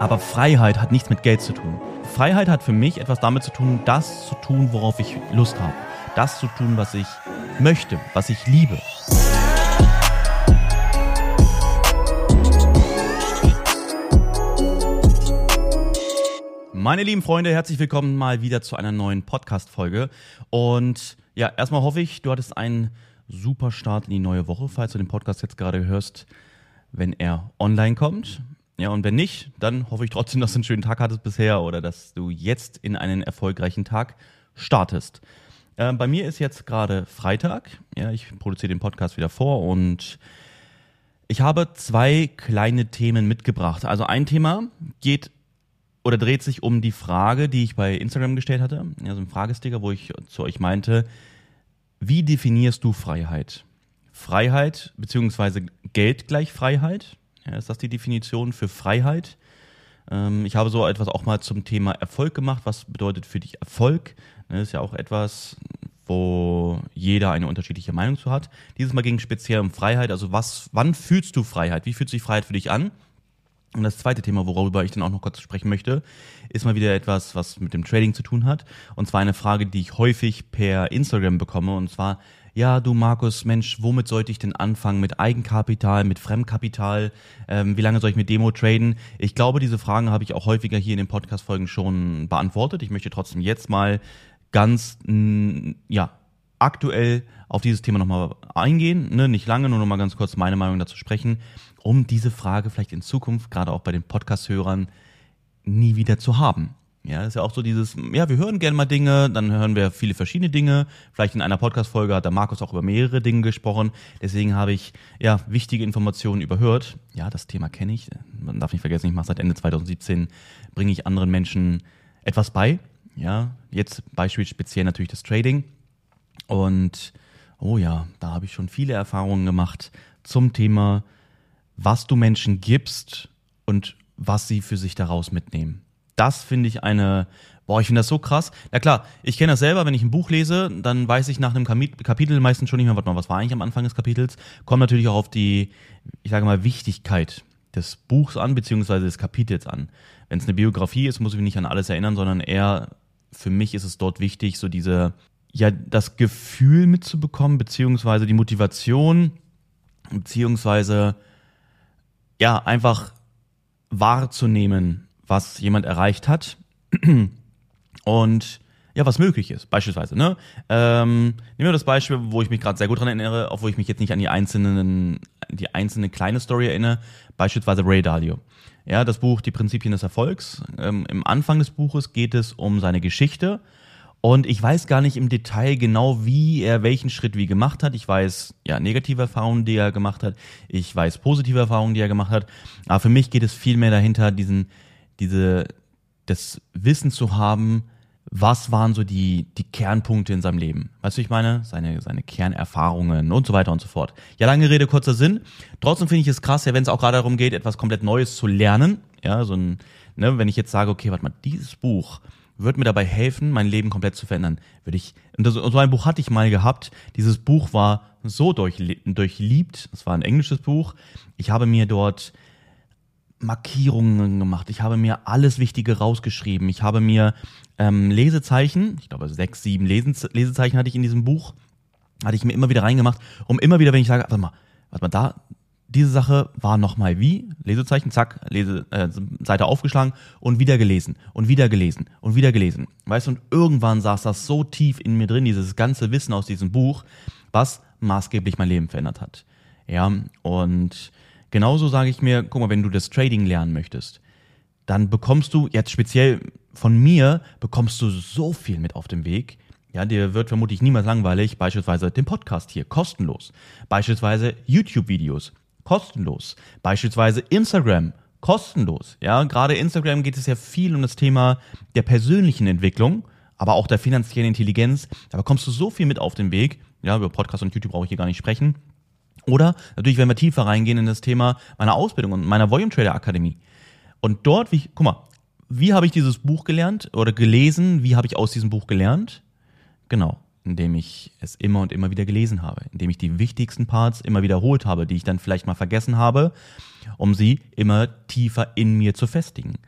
Aber Freiheit hat nichts mit Geld zu tun. Freiheit hat für mich etwas damit zu tun, das zu tun, worauf ich Lust habe. Das zu tun, was ich möchte, was ich liebe. Meine lieben Freunde, herzlich willkommen mal wieder zu einer neuen Podcast-Folge. Und ja, erstmal hoffe ich, du hattest einen super Start in die neue Woche, falls du den Podcast jetzt gerade hörst, wenn er online kommt. Ja, und wenn nicht, dann hoffe ich trotzdem, dass du einen schönen Tag hattest bisher oder dass du jetzt in einen erfolgreichen Tag startest. Äh, bei mir ist jetzt gerade Freitag. Ja, ich produziere den Podcast wieder vor und ich habe zwei kleine Themen mitgebracht. Also ein Thema geht oder dreht sich um die Frage, die ich bei Instagram gestellt hatte. Also ein Fragesticker, wo ich zu euch meinte, wie definierst du Freiheit? Freiheit beziehungsweise Geld gleich Freiheit? Ist das die Definition für Freiheit? Ähm, ich habe so etwas auch mal zum Thema Erfolg gemacht. Was bedeutet für dich Erfolg? Das ne, ist ja auch etwas, wo jeder eine unterschiedliche Meinung zu hat. Dieses Mal ging es speziell um Freiheit. Also was, wann fühlst du Freiheit? Wie fühlt sich Freiheit für dich an? Und das zweite Thema, worüber ich dann auch noch kurz sprechen möchte, ist mal wieder etwas, was mit dem Trading zu tun hat. Und zwar eine Frage, die ich häufig per Instagram bekomme. Und zwar, ja, du Markus, Mensch, womit sollte ich denn anfangen? Mit Eigenkapital, mit Fremdkapital? Ähm, wie lange soll ich mit Demo traden? Ich glaube, diese Fragen habe ich auch häufiger hier in den Podcast-Folgen schon beantwortet. Ich möchte trotzdem jetzt mal ganz, mh, ja, aktuell auf dieses Thema nochmal eingehen. Ne? Nicht lange, nur nochmal ganz kurz meine Meinung dazu sprechen, um diese Frage vielleicht in Zukunft, gerade auch bei den Podcast-Hörern, nie wieder zu haben. Ja, ist ja auch so dieses, ja, wir hören gerne mal Dinge, dann hören wir viele verschiedene Dinge. Vielleicht in einer Podcast-Folge hat der Markus auch über mehrere Dinge gesprochen. Deswegen habe ich, ja, wichtige Informationen überhört. Ja, das Thema kenne ich. Man darf nicht vergessen, ich mache seit Ende 2017, bringe ich anderen Menschen etwas bei. Ja, jetzt Beispiel speziell natürlich das Trading. Und, oh ja, da habe ich schon viele Erfahrungen gemacht zum Thema, was du Menschen gibst und was sie für sich daraus mitnehmen das finde ich eine, boah, ich finde das so krass. Na klar, ich kenne das selber, wenn ich ein Buch lese, dann weiß ich nach einem Kapitel meistens schon nicht mehr, warte mal, was war eigentlich am Anfang des Kapitels? Kommt natürlich auch auf die, ich sage mal, Wichtigkeit des Buchs an, beziehungsweise des Kapitels an. Wenn es eine Biografie ist, muss ich mich nicht an alles erinnern, sondern eher, für mich ist es dort wichtig, so diese, ja, das Gefühl mitzubekommen, beziehungsweise die Motivation, beziehungsweise, ja, einfach wahrzunehmen, was jemand erreicht hat und ja, was möglich ist, beispielsweise. Ne? Ähm, nehmen wir das Beispiel, wo ich mich gerade sehr gut dran erinnere, wo ich mich jetzt nicht an die einzelnen, die einzelne kleine Story erinnere, beispielsweise Ray Dalio. Ja, das Buch Die Prinzipien des Erfolgs. Ähm, Im Anfang des Buches geht es um seine Geschichte und ich weiß gar nicht im Detail genau, wie er welchen Schritt wie gemacht hat. Ich weiß ja negative Erfahrungen, die er gemacht hat. Ich weiß positive Erfahrungen, die er gemacht hat. Aber für mich geht es viel mehr dahinter, diesen diese, das Wissen zu haben, was waren so die, die Kernpunkte in seinem Leben? Weißt du, ich meine? Seine, seine Kernerfahrungen und so weiter und so fort. Ja, lange Rede, kurzer Sinn. Trotzdem finde ich es krass, ja, wenn es auch gerade darum geht, etwas komplett Neues zu lernen. Ja, so ein, ne, wenn ich jetzt sage, okay, warte mal, dieses Buch wird mir dabei helfen, mein Leben komplett zu verändern. Würde ich, und das, so ein Buch hatte ich mal gehabt. Dieses Buch war so durchliebt. Das war ein englisches Buch. Ich habe mir dort Markierungen gemacht. Ich habe mir alles Wichtige rausgeschrieben. Ich habe mir ähm, Lesezeichen, ich glaube sechs, sieben Lesezeichen hatte ich in diesem Buch, hatte ich mir immer wieder reingemacht, um immer wieder, wenn ich sage, warte mal, warte mal, da, diese Sache war nochmal wie, Lesezeichen, zack, Lese, äh, Seite aufgeschlagen und wieder gelesen und wieder gelesen und wieder gelesen. Weißt du, und irgendwann saß das so tief in mir drin, dieses ganze Wissen aus diesem Buch, was maßgeblich mein Leben verändert hat. Ja, und Genauso sage ich mir, guck mal, wenn du das Trading lernen möchtest, dann bekommst du jetzt speziell von mir, bekommst du so viel mit auf dem Weg. Ja, dir wird vermutlich niemals langweilig, beispielsweise den Podcast hier, kostenlos. Beispielsweise YouTube-Videos, kostenlos. Beispielsweise Instagram, kostenlos. Ja, gerade Instagram geht es ja viel um das Thema der persönlichen Entwicklung, aber auch der finanziellen Intelligenz. Da bekommst du so viel mit auf den Weg. Ja, über Podcast und YouTube brauche ich hier gar nicht sprechen. Oder natürlich, wenn wir tiefer reingehen in das Thema meiner Ausbildung und meiner Volume Trader Akademie. Und dort, wie, guck mal, wie habe ich dieses Buch gelernt oder gelesen? Wie habe ich aus diesem Buch gelernt? Genau. indem ich es immer und immer wieder gelesen habe, indem ich die wichtigsten Parts immer wiederholt habe, die ich dann vielleicht mal vergessen habe, um sie immer tiefer in mir zu festigen.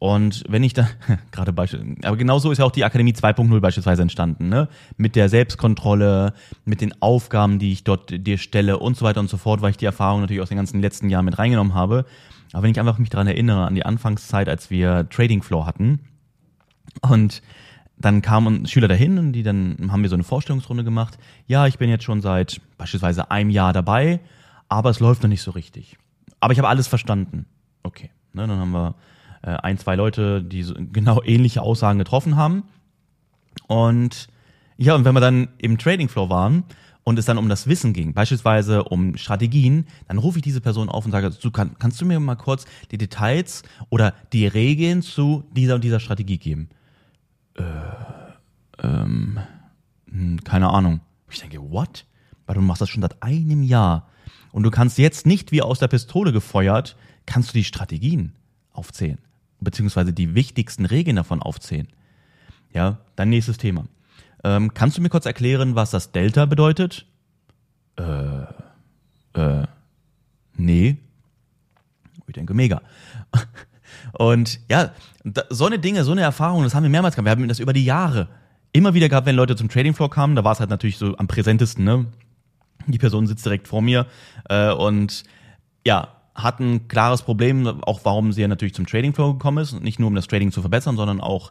Und wenn ich da, gerade Beispiel, aber genauso ist ja auch die Akademie 2.0 beispielsweise entstanden, ne? Mit der Selbstkontrolle, mit den Aufgaben, die ich dort dir stelle und so weiter und so fort, weil ich die Erfahrung natürlich aus den ganzen letzten Jahren mit reingenommen habe. Aber wenn ich einfach mich daran erinnere, an die Anfangszeit, als wir Trading Floor hatten und dann kamen Schüler dahin und die dann haben wir so eine Vorstellungsrunde gemacht. Ja, ich bin jetzt schon seit beispielsweise einem Jahr dabei, aber es läuft noch nicht so richtig. Aber ich habe alles verstanden. Okay, ne, dann haben wir äh, ein, zwei Leute, die so genau ähnliche Aussagen getroffen haben. Und ja, und wenn wir dann im Trading Floor waren und es dann um das Wissen ging, beispielsweise um Strategien, dann rufe ich diese Person auf und sage, du kann, kannst du mir mal kurz die Details oder die Regeln zu dieser und dieser Strategie geben? Äh, ähm, hm, keine Ahnung. Ich denke, what? Weil du machst das schon seit einem Jahr. Und du kannst jetzt nicht wie aus der Pistole gefeuert, kannst du die Strategien aufzählen beziehungsweise die wichtigsten Regeln davon aufzählen. Ja, dann nächstes Thema. Ähm, kannst du mir kurz erklären, was das Delta bedeutet? Äh, äh, nee. Ich denke, mega. Und ja, so eine Dinge, so eine Erfahrung, das haben wir mehrmals gehabt. Wir haben das über die Jahre immer wieder gehabt, wenn Leute zum Trading Floor kamen. Da war es halt natürlich so am präsentesten, ne? Die Person sitzt direkt vor mir äh, und ja, hat ein klares Problem, auch warum sie ja natürlich zum Trading Flow gekommen ist. Nicht nur um das Trading zu verbessern, sondern auch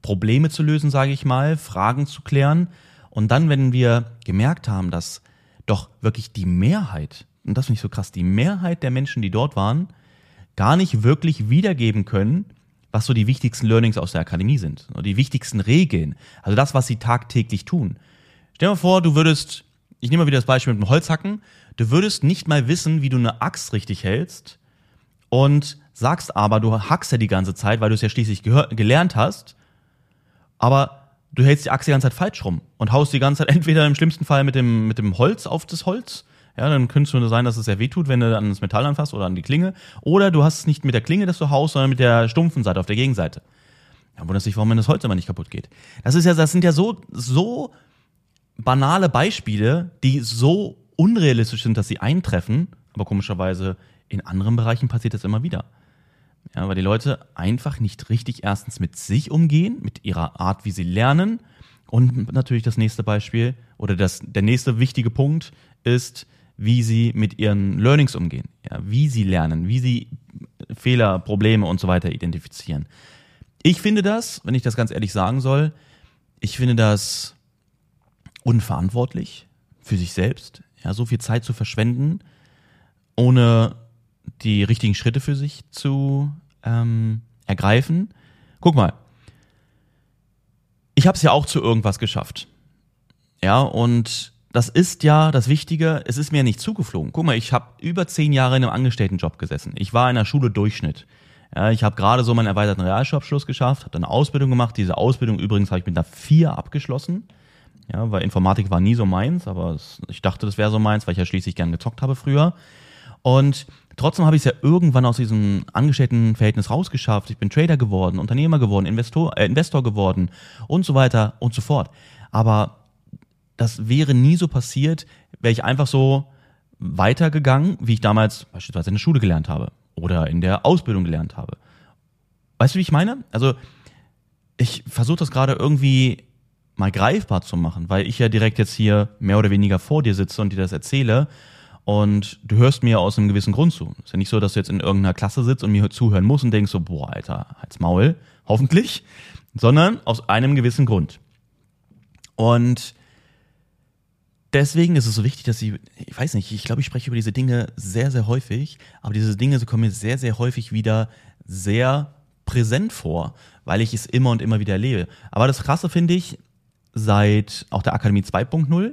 Probleme zu lösen, sage ich mal, Fragen zu klären. Und dann, wenn wir gemerkt haben, dass doch wirklich die Mehrheit, und das finde ich so krass, die Mehrheit der Menschen, die dort waren, gar nicht wirklich wiedergeben können, was so die wichtigsten Learnings aus der Akademie sind, die wichtigsten Regeln, also das, was sie tagtäglich tun. Stell dir mal vor, du würdest, ich nehme mal wieder das Beispiel mit dem Holzhacken, Du würdest nicht mal wissen, wie du eine Axt richtig hältst und sagst aber, du hackst ja die ganze Zeit, weil du es ja schließlich gelernt hast, aber du hältst die Axt die ganze Zeit falsch rum und haust die ganze Zeit entweder im schlimmsten Fall mit dem, mit dem Holz auf das Holz, ja, dann könnte es sein, dass es sehr weh tut, wenn du an das Metall anfasst oder an die Klinge, oder du hast es nicht mit der Klinge, dass du haust, sondern mit der stumpfen Seite auf der Gegenseite. Ja, wundert sich, warum das Holz immer nicht kaputt geht. Das ist ja, das sind ja so, so banale Beispiele, die so unrealistisch sind, dass sie eintreffen, aber komischerweise in anderen Bereichen passiert das immer wieder. Ja, weil die Leute einfach nicht richtig erstens mit sich umgehen, mit ihrer Art, wie sie lernen. Und natürlich das nächste Beispiel oder das, der nächste wichtige Punkt ist, wie sie mit ihren Learnings umgehen, ja, wie sie lernen, wie sie Fehler, Probleme und so weiter identifizieren. Ich finde das, wenn ich das ganz ehrlich sagen soll, ich finde das unverantwortlich für sich selbst ja, so viel Zeit zu verschwenden, ohne die richtigen Schritte für sich zu ähm, ergreifen. Guck mal, ich habe es ja auch zu irgendwas geschafft. Ja, und das ist ja das Wichtige, es ist mir nicht zugeflogen. Guck mal, ich habe über zehn Jahre in einem Angestelltenjob gesessen. Ich war in der Schule Durchschnitt. Ja, ich habe gerade so meinen erweiterten Realschulabschluss geschafft, habe eine Ausbildung gemacht. Diese Ausbildung übrigens habe ich mit einer vier abgeschlossen. Ja, weil Informatik war nie so meins, aber es, ich dachte, das wäre so meins, weil ich ja schließlich gern gezockt habe früher. Und trotzdem habe ich es ja irgendwann aus diesem Angestelltenverhältnis rausgeschafft. Ich bin Trader geworden, Unternehmer geworden, Investor, äh, Investor geworden und so weiter und so fort. Aber das wäre nie so passiert, wäre ich einfach so weitergegangen, wie ich damals beispielsweise in der Schule gelernt habe oder in der Ausbildung gelernt habe. Weißt du, wie ich meine? Also ich versuche das gerade irgendwie mal greifbar zu machen, weil ich ja direkt jetzt hier mehr oder weniger vor dir sitze und dir das erzähle und du hörst mir aus einem gewissen Grund zu. Ist ja nicht so, dass du jetzt in irgendeiner Klasse sitzt und mir zuhören musst und denkst so, boah, Alter, halt's Maul, hoffentlich, sondern aus einem gewissen Grund. Und deswegen ist es so wichtig, dass ich, ich weiß nicht, ich glaube, ich spreche über diese Dinge sehr, sehr häufig, aber diese Dinge so kommen mir sehr, sehr häufig wieder sehr präsent vor, weil ich es immer und immer wieder erlebe. Aber das Krasse finde ich, seit auch der Akademie 2.0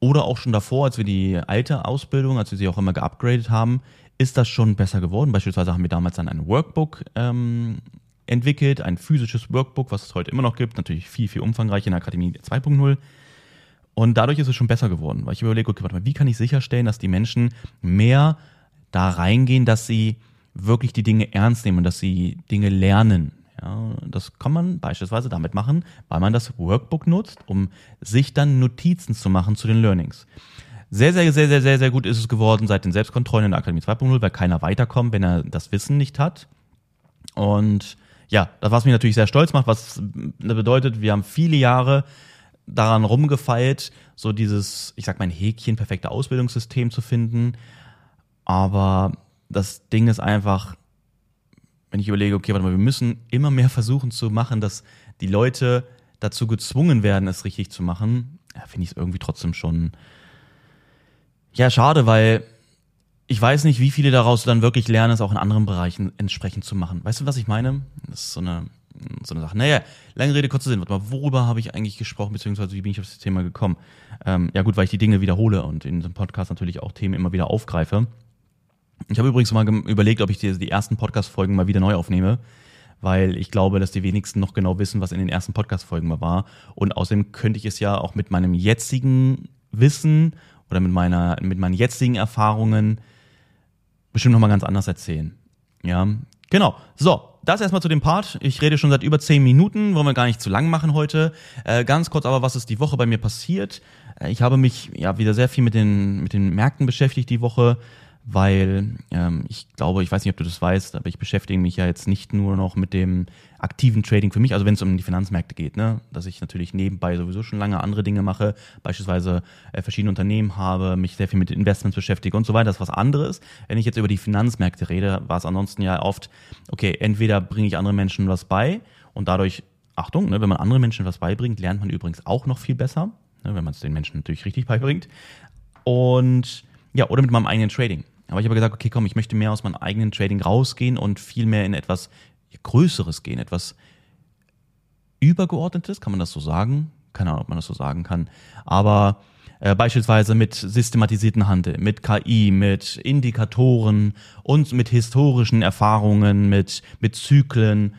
oder auch schon davor, als wir die alte Ausbildung, als wir sie auch immer geupgradet haben, ist das schon besser geworden. Beispielsweise haben wir damals dann ein Workbook ähm, entwickelt, ein physisches Workbook, was es heute immer noch gibt, natürlich viel, viel umfangreicher in der Akademie 2.0. Und dadurch ist es schon besser geworden, weil ich überlege, okay, warte mal, wie kann ich sicherstellen, dass die Menschen mehr da reingehen, dass sie wirklich die Dinge ernst nehmen und dass sie Dinge lernen. Ja, das kann man beispielsweise damit machen, weil man das Workbook nutzt, um sich dann Notizen zu machen zu den Learnings. Sehr, sehr, sehr, sehr, sehr, sehr gut ist es geworden seit den Selbstkontrollen in der Akademie 2.0, weil keiner weiterkommt, wenn er das Wissen nicht hat. Und ja, das was mich natürlich sehr stolz macht, was bedeutet, wir haben viele Jahre daran rumgefeilt, so dieses, ich sag mal, ein Häkchen perfekte Ausbildungssystem zu finden. Aber das Ding ist einfach, wenn ich überlege, okay, warte mal, wir müssen immer mehr versuchen zu machen, dass die Leute dazu gezwungen werden, es richtig zu machen, ja, finde ich es irgendwie trotzdem schon, ja, schade, weil ich weiß nicht, wie viele daraus dann wirklich lernen, es auch in anderen Bereichen entsprechend zu machen. Weißt du, was ich meine? Das ist so eine, so eine Sache. Naja, lange Rede, kurzer Sinn. Warte mal, worüber habe ich eigentlich gesprochen, beziehungsweise wie bin ich auf das Thema gekommen? Ähm, ja gut, weil ich die Dinge wiederhole und in diesem Podcast natürlich auch Themen immer wieder aufgreife. Ich habe übrigens mal überlegt, ob ich die, die ersten Podcast-Folgen mal wieder neu aufnehme, weil ich glaube, dass die wenigsten noch genau wissen, was in den ersten Podcast-Folgen mal war. Und außerdem könnte ich es ja auch mit meinem jetzigen Wissen oder mit meiner, mit meinen jetzigen Erfahrungen bestimmt nochmal ganz anders erzählen. Ja, genau. So, das erstmal zu dem Part. Ich rede schon seit über zehn Minuten, wollen wir gar nicht zu lang machen heute. Äh, ganz kurz aber, was ist die Woche bei mir passiert? Äh, ich habe mich ja wieder sehr viel mit den, mit den Märkten beschäftigt die Woche weil ähm, ich glaube, ich weiß nicht, ob du das weißt, aber ich beschäftige mich ja jetzt nicht nur noch mit dem aktiven Trading für mich, also wenn es um die Finanzmärkte geht, ne, dass ich natürlich nebenbei sowieso schon lange andere Dinge mache, beispielsweise äh, verschiedene Unternehmen habe, mich sehr viel mit Investments beschäftige und so weiter, das ist was anderes. Wenn ich jetzt über die Finanzmärkte rede, war es ansonsten ja oft, okay, entweder bringe ich anderen Menschen was bei und dadurch, Achtung, ne, wenn man anderen Menschen was beibringt, lernt man übrigens auch noch viel besser, ne, wenn man es den Menschen natürlich richtig beibringt. Und ja, oder mit meinem eigenen Trading. Aber ich habe gesagt, okay, komm, ich möchte mehr aus meinem eigenen Trading rausgehen und viel mehr in etwas Größeres gehen, etwas Übergeordnetes, kann man das so sagen? Keine Ahnung, ob man das so sagen kann. Aber äh, beispielsweise mit systematisierten Handel, mit KI, mit Indikatoren und mit historischen Erfahrungen, mit, mit Zyklen,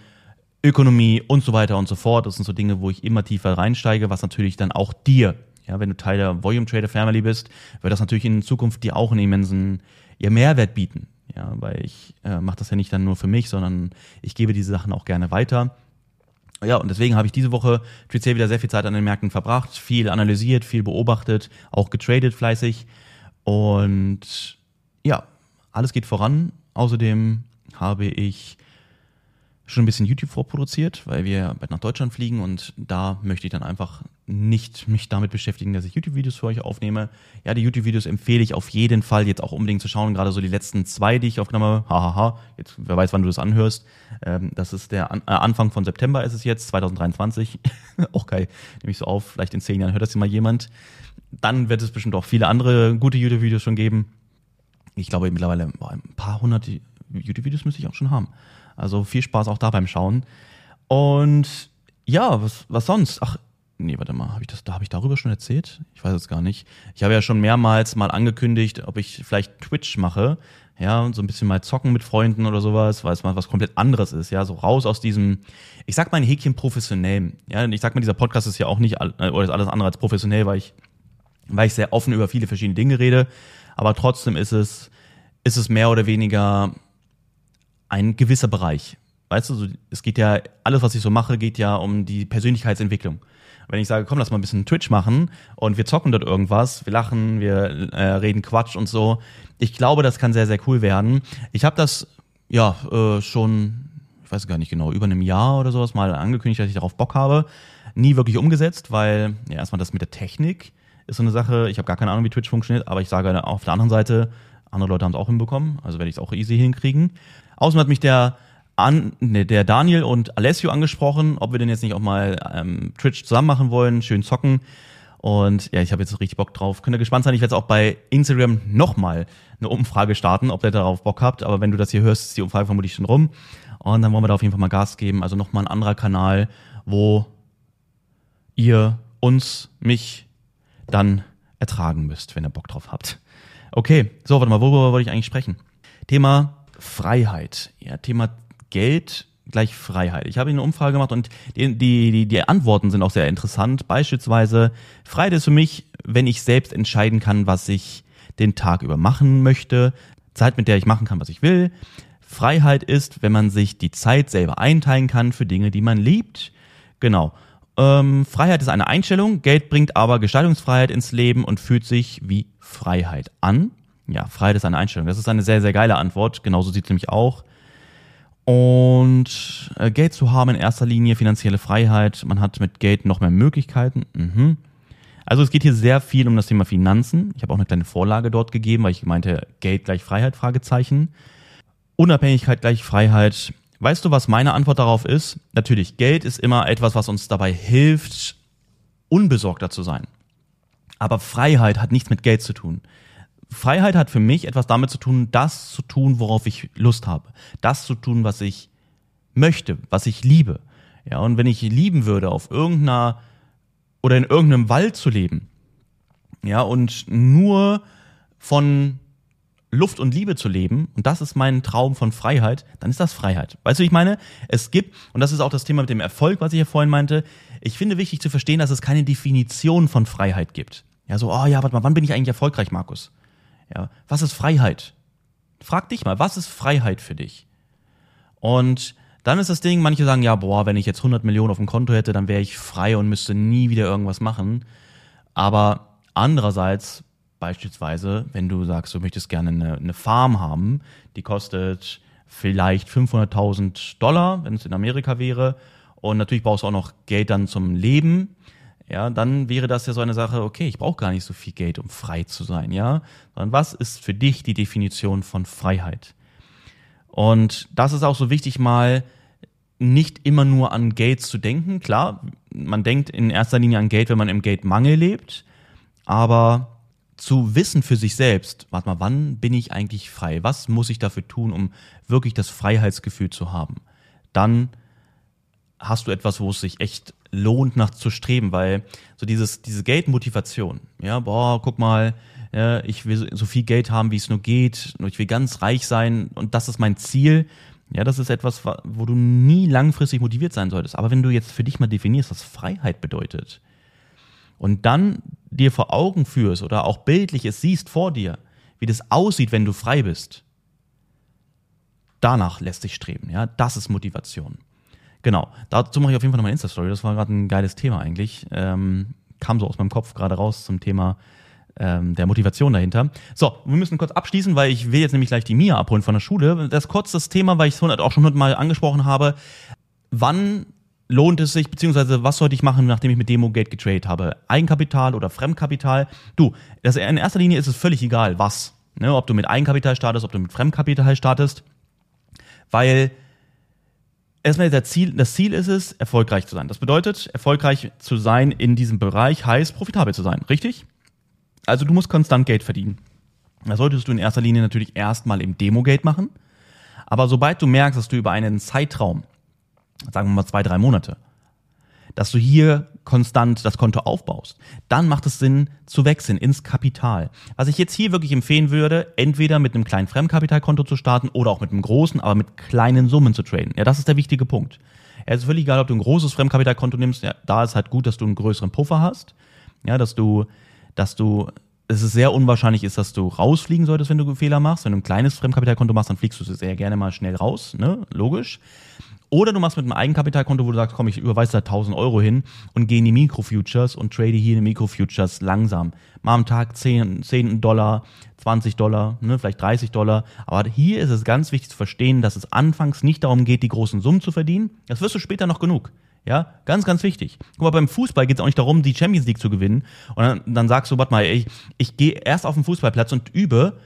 Ökonomie und so weiter und so fort. Das sind so Dinge, wo ich immer tiefer reinsteige, was natürlich dann auch dir, ja, wenn du Teil der Volume Trader Family bist, wird das natürlich in Zukunft dir auch einen immensen ihr Mehrwert bieten. Ja, weil ich äh, mache das ja nicht dann nur für mich, sondern ich gebe diese Sachen auch gerne weiter. Ja, und deswegen habe ich diese Woche speziell wieder sehr viel Zeit an den Märkten verbracht, viel analysiert, viel beobachtet, auch getradet fleißig. Und ja, alles geht voran. Außerdem habe ich schon ein bisschen YouTube vorproduziert, weil wir bald nach Deutschland fliegen und da möchte ich dann einfach nicht mich damit beschäftigen, dass ich YouTube-Videos für euch aufnehme. Ja, die YouTube-Videos empfehle ich auf jeden Fall jetzt auch unbedingt zu schauen, gerade so die letzten zwei, die ich aufgenommen habe. Hahaha, jetzt wer weiß, wann du das anhörst. Ähm, das ist der An äh, Anfang von September ist es jetzt, 2023. auch geil, nehme ich so auf, vielleicht in zehn Jahren hört das mal jemand. Dann wird es bestimmt auch viele andere gute YouTube-Videos schon geben. Ich glaube mittlerweile boah, ein paar hundert YouTube-Videos müsste ich auch schon haben. Also viel Spaß auch da beim Schauen. Und ja, was, was sonst? Ach, nee, warte mal, habe ich das, da habe ich darüber schon erzählt? Ich weiß es gar nicht. Ich habe ja schon mehrmals mal angekündigt, ob ich vielleicht Twitch mache, ja, so ein bisschen mal zocken mit Freunden oder sowas, weil es mal was komplett anderes ist, ja, so raus aus diesem, ich sag mal ein Häkchen professionell, ja, ich sag mal, dieser Podcast ist ja auch nicht, oder ist alles andere als professionell, weil ich, weil ich sehr offen über viele verschiedene Dinge rede, aber trotzdem ist es, ist es mehr oder weniger ein gewisser Bereich. Weißt du, so, es geht ja, alles, was ich so mache, geht ja um die Persönlichkeitsentwicklung. Wenn ich sage, komm, lass mal ein bisschen Twitch machen und wir zocken dort irgendwas, wir lachen, wir äh, reden Quatsch und so. Ich glaube, das kann sehr, sehr cool werden. Ich habe das ja äh, schon, ich weiß gar nicht genau, über einem Jahr oder sowas mal angekündigt, dass ich darauf Bock habe. Nie wirklich umgesetzt, weil ja erstmal das mit der Technik ist so eine Sache. Ich habe gar keine Ahnung, wie Twitch funktioniert, aber ich sage auf der anderen Seite, andere Leute haben es auch hinbekommen, also werde ich es auch easy hinkriegen. Außerdem hat mich der, An, ne, der Daniel und Alessio angesprochen, ob wir denn jetzt nicht auch mal ähm, Twitch zusammen machen wollen, schön zocken. Und ja, ich habe jetzt richtig Bock drauf. Könnt ihr gespannt sein, ich werde jetzt auch bei Instagram nochmal eine Umfrage starten, ob ihr darauf Bock habt. Aber wenn du das hier hörst, ist die Umfrage vermutlich schon rum. Und dann wollen wir da auf jeden Fall mal Gas geben. Also nochmal ein anderer Kanal, wo ihr uns, mich dann ertragen müsst, wenn ihr Bock drauf habt. Okay, so, warte mal, worüber wollte ich eigentlich sprechen? Thema Freiheit. Ja, Thema Geld gleich Freiheit. Ich habe eine Umfrage gemacht und die, die, die Antworten sind auch sehr interessant. Beispielsweise, Freiheit ist für mich, wenn ich selbst entscheiden kann, was ich den Tag über machen möchte. Zeit, mit der ich machen kann, was ich will. Freiheit ist, wenn man sich die Zeit selber einteilen kann für Dinge, die man liebt. Genau. Ähm, Freiheit ist eine Einstellung, Geld bringt aber Gestaltungsfreiheit ins Leben und fühlt sich wie Freiheit an. Ja, Freiheit ist eine Einstellung. Das ist eine sehr, sehr geile Antwort. Genauso sieht es nämlich auch. Und äh, Geld zu haben in erster Linie, finanzielle Freiheit. Man hat mit Geld noch mehr Möglichkeiten. Mhm. Also es geht hier sehr viel um das Thema Finanzen. Ich habe auch eine kleine Vorlage dort gegeben, weil ich meinte, Geld gleich Freiheit, Fragezeichen. Unabhängigkeit gleich Freiheit. Weißt du, was meine Antwort darauf ist? Natürlich, Geld ist immer etwas, was uns dabei hilft, unbesorgter zu sein. Aber Freiheit hat nichts mit Geld zu tun. Freiheit hat für mich etwas damit zu tun, das zu tun, worauf ich Lust habe. Das zu tun, was ich möchte, was ich liebe. Ja, und wenn ich lieben würde, auf irgendeiner oder in irgendeinem Wald zu leben, ja, und nur von Luft und Liebe zu leben, und das ist mein Traum von Freiheit, dann ist das Freiheit. Weißt du, ich meine, es gibt, und das ist auch das Thema mit dem Erfolg, was ich ja vorhin meinte, ich finde wichtig zu verstehen, dass es keine Definition von Freiheit gibt. Ja, so, oh ja, warte mal, wann bin ich eigentlich erfolgreich, Markus? Ja, was ist Freiheit? Frag dich mal, was ist Freiheit für dich? Und dann ist das Ding, manche sagen, ja, boah, wenn ich jetzt 100 Millionen auf dem Konto hätte, dann wäre ich frei und müsste nie wieder irgendwas machen. Aber andererseits Beispielsweise, wenn du sagst, du möchtest gerne eine, eine Farm haben, die kostet vielleicht 500.000 Dollar, wenn es in Amerika wäre, und natürlich brauchst du auch noch Geld dann zum Leben, ja, dann wäre das ja so eine Sache, okay, ich brauche gar nicht so viel Geld, um frei zu sein, ja, sondern was ist für dich die Definition von Freiheit? Und das ist auch so wichtig, mal nicht immer nur an Geld zu denken. Klar, man denkt in erster Linie an Geld, wenn man im Geldmangel lebt, aber zu wissen für sich selbst, warte mal, wann bin ich eigentlich frei? Was muss ich dafür tun, um wirklich das Freiheitsgefühl zu haben? Dann hast du etwas, wo es sich echt lohnt, nach zu streben, weil so dieses, diese Geldmotivation, ja, boah, guck mal, ja, ich will so viel Geld haben, wie es nur geht, ich will ganz reich sein und das ist mein Ziel. Ja, das ist etwas, wo du nie langfristig motiviert sein solltest. Aber wenn du jetzt für dich mal definierst, was Freiheit bedeutet, und dann dir vor Augen führst oder auch bildlich es siehst vor dir, wie das aussieht, wenn du frei bist, danach lässt sich streben. Ja, das ist Motivation. Genau. Dazu mache ich auf jeden Fall nochmal eine Insta-Story. Das war gerade ein geiles Thema eigentlich. Ähm, kam so aus meinem Kopf gerade raus zum Thema ähm, der Motivation dahinter. So, wir müssen kurz abschließen, weil ich will jetzt nämlich gleich die Mia abholen von der Schule. Das ist kurz das Thema, weil ich es auch schon hundertmal angesprochen habe. Wann lohnt es sich, beziehungsweise was sollte ich machen, nachdem ich mit Demo-Geld getradet habe? Eigenkapital oder Fremdkapital? Du, das, in erster Linie ist es völlig egal, was. Ne? Ob du mit Eigenkapital startest, ob du mit Fremdkapital startest. Weil erstmal das Ziel, das Ziel ist es, erfolgreich zu sein. Das bedeutet, erfolgreich zu sein in diesem Bereich heißt, profitabel zu sein, richtig? Also du musst konstant Geld verdienen. Das solltest du in erster Linie natürlich erstmal im Demo-Geld machen. Aber sobald du merkst, dass du über einen Zeitraum sagen wir mal zwei, drei Monate, dass du hier konstant das Konto aufbaust, dann macht es Sinn zu wechseln ins Kapital. Was ich jetzt hier wirklich empfehlen würde, entweder mit einem kleinen Fremdkapitalkonto zu starten oder auch mit einem großen, aber mit kleinen Summen zu traden. Ja, das ist der wichtige Punkt. Es ist völlig egal, ob du ein großes Fremdkapitalkonto nimmst. Ja, da ist halt gut, dass du einen größeren Puffer hast. Ja, dass du, dass du, es ist sehr unwahrscheinlich ist, dass du rausfliegen solltest, wenn du Fehler machst. Wenn du ein kleines Fremdkapitalkonto machst, dann fliegst du sehr gerne mal schnell raus, ne? Logisch. Oder du machst mit einem Eigenkapitalkonto, wo du sagst, komm, ich überweise da 1000 Euro hin und gehe in die Mikrofutures und trade hier in die Mikrofutures langsam. Mal am Tag 10, 10 Dollar, 20 Dollar, ne, vielleicht 30 Dollar. Aber hier ist es ganz wichtig zu verstehen, dass es anfangs nicht darum geht, die großen Summen zu verdienen. Das wirst du später noch genug. Ja, ganz, ganz wichtig. Guck mal, beim Fußball geht es auch nicht darum, die Champions League zu gewinnen. Und dann, dann sagst du, warte mal, ich, ich gehe erst auf den Fußballplatz und übe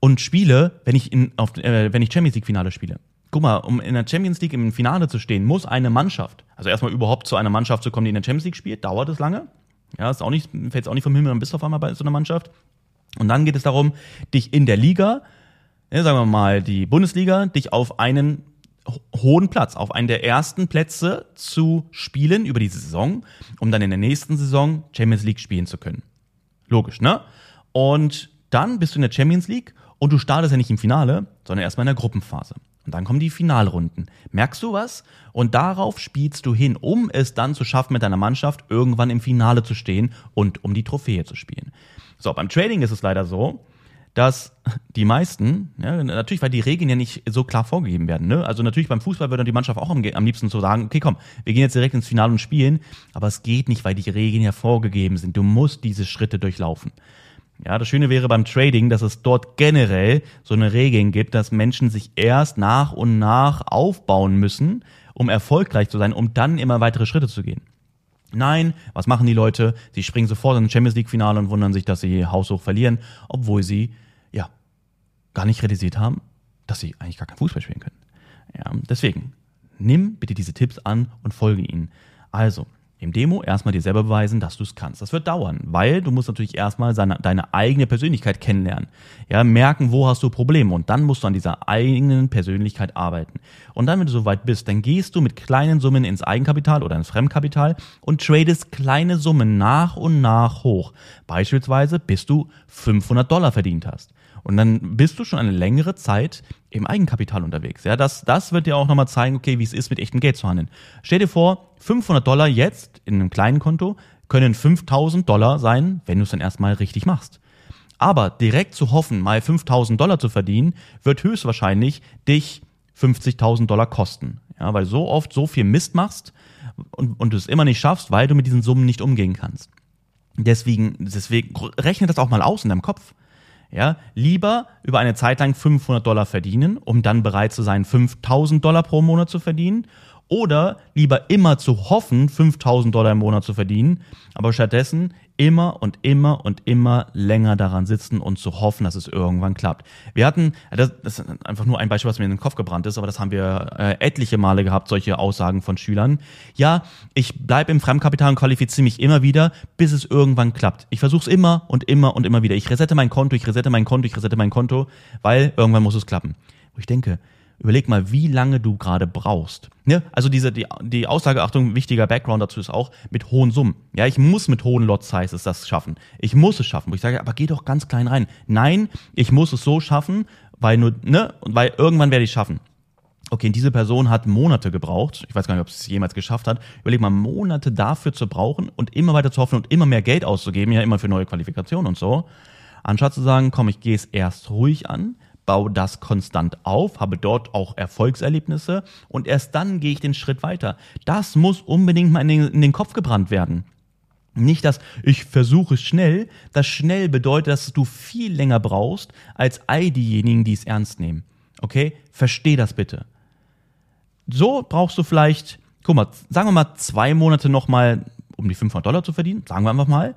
und spiele, wenn ich, in, auf, äh, wenn ich Champions League Finale spiele guck mal, um in der Champions League im Finale zu stehen, muss eine Mannschaft, also erstmal überhaupt zu einer Mannschaft zu kommen, die in der Champions League spielt, dauert es lange. Ja, ist auch nicht, fällt auch nicht vom Himmel, dann bist du auf einmal bei so einer Mannschaft. Und dann geht es darum, dich in der Liga, ja, sagen wir mal die Bundesliga, dich auf einen hohen Platz, auf einen der ersten Plätze zu spielen über diese Saison, um dann in der nächsten Saison Champions League spielen zu können. Logisch, ne? Und dann bist du in der Champions League und du startest ja nicht im Finale, sondern erstmal in der Gruppenphase. Und dann kommen die Finalrunden. Merkst du was? Und darauf spielst du hin, um es dann zu schaffen, mit deiner Mannschaft irgendwann im Finale zu stehen und um die Trophäe zu spielen. So, beim Trading ist es leider so, dass die meisten, ja, natürlich, weil die Regeln ja nicht so klar vorgegeben werden. Ne? Also natürlich beim Fußball würde die Mannschaft auch am, am liebsten so sagen, okay, komm, wir gehen jetzt direkt ins Finale und spielen, aber es geht nicht, weil die Regeln ja vorgegeben sind. Du musst diese Schritte durchlaufen. Ja, das Schöne wäre beim Trading, dass es dort generell so eine Regeln gibt, dass Menschen sich erst nach und nach aufbauen müssen, um erfolgreich zu sein, um dann immer weitere Schritte zu gehen. Nein, was machen die Leute? Sie springen sofort in ein Champions League Finale und wundern sich, dass sie haushoch verlieren, obwohl sie ja gar nicht realisiert haben, dass sie eigentlich gar kein Fußball spielen können. Ja, deswegen nimm bitte diese Tipps an und folge ihnen. Also, im Demo erstmal dir selber beweisen, dass du es kannst. Das wird dauern, weil du musst natürlich erstmal seine, deine eigene Persönlichkeit kennenlernen. Ja, merken, wo hast du Probleme und dann musst du an dieser eigenen Persönlichkeit arbeiten. Und dann, wenn du soweit bist, dann gehst du mit kleinen Summen ins Eigenkapital oder ins Fremdkapital und tradest kleine Summen nach und nach hoch. Beispielsweise bis du 500 Dollar verdient hast. Und dann bist du schon eine längere Zeit im Eigenkapital unterwegs. Ja, das, das wird dir auch nochmal zeigen, okay, wie es ist, mit echtem Geld zu handeln. Stell dir vor, 500 Dollar jetzt in einem kleinen Konto können 5000 Dollar sein, wenn du es dann erstmal richtig machst. Aber direkt zu hoffen, mal 5000 Dollar zu verdienen, wird höchstwahrscheinlich dich 50.000 Dollar kosten. Ja, weil so oft so viel Mist machst und, und du es immer nicht schaffst, weil du mit diesen Summen nicht umgehen kannst. Deswegen, deswegen rechne das auch mal aus in deinem Kopf. Ja, lieber über eine Zeit lang 500 Dollar verdienen, um dann bereit zu sein, 5000 Dollar pro Monat zu verdienen oder lieber immer zu hoffen, 5000 Dollar im Monat zu verdienen, aber stattdessen immer und immer und immer länger daran sitzen und zu hoffen, dass es irgendwann klappt. Wir hatten, das, ist einfach nur ein Beispiel, was mir in den Kopf gebrannt ist, aber das haben wir äh, etliche Male gehabt, solche Aussagen von Schülern. Ja, ich bleibe im Fremdkapital und qualifiziere mich immer wieder, bis es irgendwann klappt. Ich versuche es immer und immer und immer wieder. Ich resette mein Konto, ich resette mein Konto, ich resette mein Konto, weil irgendwann muss es klappen. Wo ich denke, überleg mal, wie lange du gerade brauchst. Ne? Also diese, die, die Aussage, Achtung, wichtiger Background dazu ist auch mit hohen Summen. Ja, ich muss mit hohen Lot Sizes das schaffen. Ich muss es schaffen. Wo ich sage, aber geh doch ganz klein rein. Nein, ich muss es so schaffen, weil nur, ne, weil irgendwann werde ich schaffen. Okay, diese Person hat Monate gebraucht. Ich weiß gar nicht, ob sie es jemals geschafft hat. Überleg mal, Monate dafür zu brauchen und immer weiter zu hoffen und immer mehr Geld auszugeben, ja, immer für neue Qualifikationen und so. Anstatt zu sagen, komm, ich gehe es erst ruhig an, baue das konstant auf, habe dort auch Erfolgserlebnisse und erst dann gehe ich den Schritt weiter. Das muss unbedingt mal in den, in den Kopf gebrannt werden. Nicht, dass ich versuche schnell. Das schnell bedeutet, dass du viel länger brauchst als all diejenigen, die es ernst nehmen. Okay? Versteh das bitte. So brauchst du vielleicht, guck mal, sagen wir mal zwei Monate nochmal, um die 500 Dollar zu verdienen. Sagen wir einfach mal.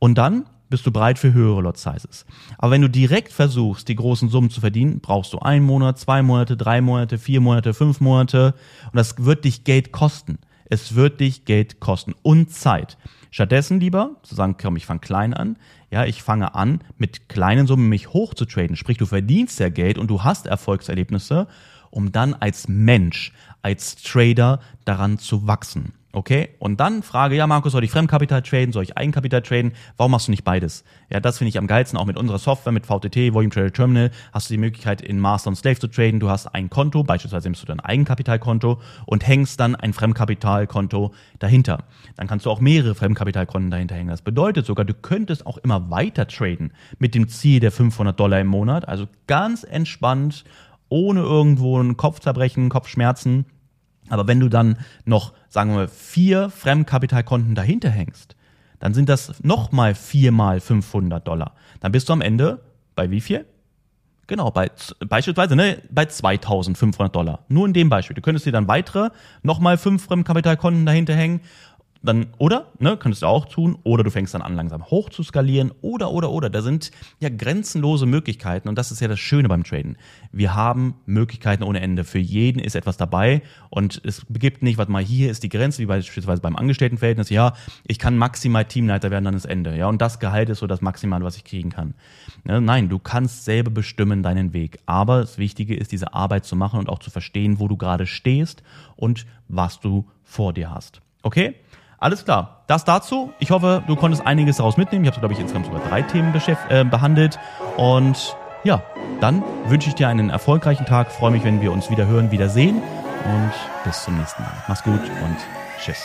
Und dann bist du bereit für höhere Lot Sizes. Aber wenn du direkt versuchst, die großen Summen zu verdienen, brauchst du einen Monat, zwei Monate, drei Monate, vier Monate, fünf Monate und das wird dich Geld kosten. Es wird dich Geld kosten und Zeit. Stattdessen lieber zu sagen, komm, ich fange klein an. Ja, ich fange an, mit kleinen Summen mich hoch zu traden. Sprich, du verdienst ja Geld und du hast Erfolgserlebnisse, um dann als Mensch, als Trader daran zu wachsen. Okay? Und dann frage, ja, Markus, soll ich Fremdkapital traden? Soll ich Eigenkapital traden? Warum machst du nicht beides? Ja, das finde ich am geilsten. Auch mit unserer Software, mit VTT, Volume Trader Terminal, hast du die Möglichkeit, in Master und Slave zu traden. Du hast ein Konto, beispielsweise nimmst du dein Eigenkapitalkonto und hängst dann ein Fremdkapitalkonto dahinter. Dann kannst du auch mehrere Fremdkapitalkonten dahinter hängen. Das bedeutet sogar, du könntest auch immer weiter traden mit dem Ziel der 500 Dollar im Monat. Also ganz entspannt, ohne irgendwo ein Kopfzerbrechen, Kopfschmerzen aber wenn du dann noch, sagen wir vier Fremdkapitalkonten dahinter hängst, dann sind das nochmal viermal 500 Dollar. Dann bist du am Ende bei wie viel? Genau, bei, beispielsweise ne, bei 2500 Dollar. Nur in dem Beispiel. Du könntest dir dann weitere nochmal fünf Fremdkapitalkonten dahinter hängen dann, oder, ne, könntest du auch tun, oder du fängst dann an, langsam hoch zu skalieren, oder, oder, oder. Da sind ja grenzenlose Möglichkeiten und das ist ja das Schöne beim Traden. Wir haben Möglichkeiten ohne Ende. Für jeden ist etwas dabei und es gibt nicht, was mal hier ist die Grenze, wie beispielsweise beim Angestelltenverhältnis. Ja, ich kann maximal Teamleiter werden, dann ist Ende. Ja, und das Gehalt ist so das Maximale, was ich kriegen kann. Ja, nein, du kannst selber bestimmen deinen Weg. Aber das Wichtige ist, diese Arbeit zu machen und auch zu verstehen, wo du gerade stehst und was du vor dir hast. Okay? Alles klar. Das dazu. Ich hoffe, du konntest einiges daraus mitnehmen. Ich habe, glaube ich, insgesamt sogar drei Themen äh, behandelt. Und ja, dann wünsche ich dir einen erfolgreichen Tag. Freue mich, wenn wir uns wieder hören, wieder sehen. Und bis zum nächsten Mal. Mach's gut und tschüss.